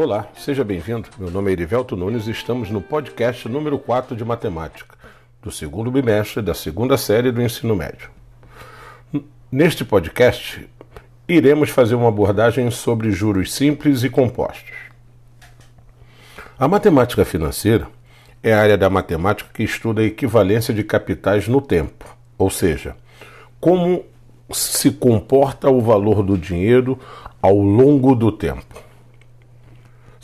Olá, seja bem-vindo. Meu nome é Erivelto Nunes e estamos no podcast número 4 de matemática, do segundo bimestre da segunda série do ensino médio. Neste podcast, iremos fazer uma abordagem sobre juros simples e compostos. A matemática financeira é a área da matemática que estuda a equivalência de capitais no tempo, ou seja, como se comporta o valor do dinheiro ao longo do tempo.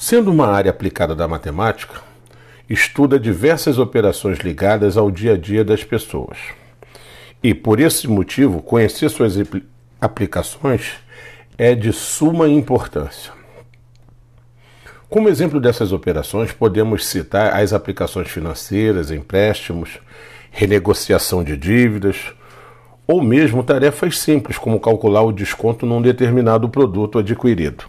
Sendo uma área aplicada da matemática, estuda diversas operações ligadas ao dia a dia das pessoas. E por esse motivo, conhecer suas aplicações é de suma importância. Como exemplo dessas operações, podemos citar as aplicações financeiras, empréstimos, renegociação de dívidas, ou mesmo tarefas simples, como calcular o desconto num determinado produto adquirido.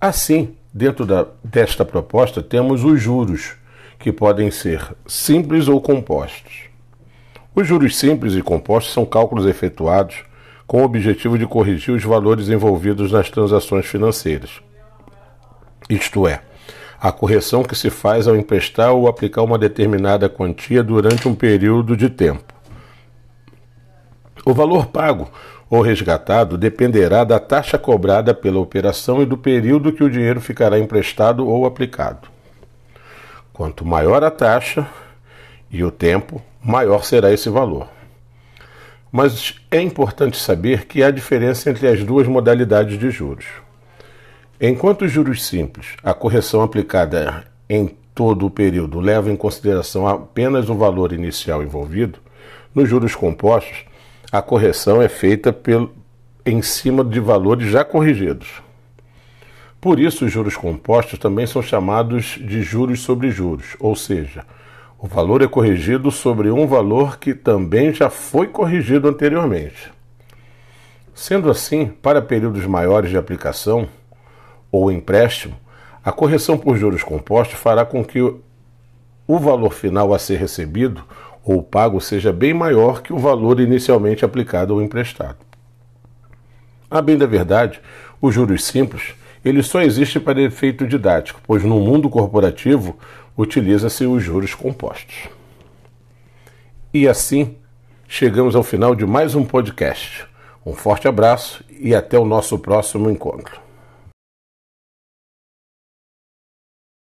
Assim, Dentro da, desta proposta, temos os juros, que podem ser simples ou compostos. Os juros simples e compostos são cálculos efetuados com o objetivo de corrigir os valores envolvidos nas transações financeiras. Isto é, a correção que se faz ao emprestar ou aplicar uma determinada quantia durante um período de tempo. O valor pago ou resgatado dependerá da taxa cobrada pela operação e do período que o dinheiro ficará emprestado ou aplicado. Quanto maior a taxa e o tempo, maior será esse valor. Mas é importante saber que há diferença entre as duas modalidades de juros. Enquanto os juros simples, a correção aplicada em todo o período leva em consideração apenas o valor inicial envolvido, nos juros compostos, a correção é feita pelo, em cima de valores já corrigidos. Por isso, os juros compostos também são chamados de juros sobre juros, ou seja, o valor é corrigido sobre um valor que também já foi corrigido anteriormente. Sendo assim, para períodos maiores de aplicação ou empréstimo, a correção por juros compostos fará com que o valor final a ser recebido ou pago seja bem maior que o valor inicialmente aplicado ou emprestado. A bem da verdade, os juros simples ele só existe para efeito didático, pois no mundo corporativo utiliza-se os juros compostos. E assim, chegamos ao final de mais um podcast. Um forte abraço e até o nosso próximo encontro.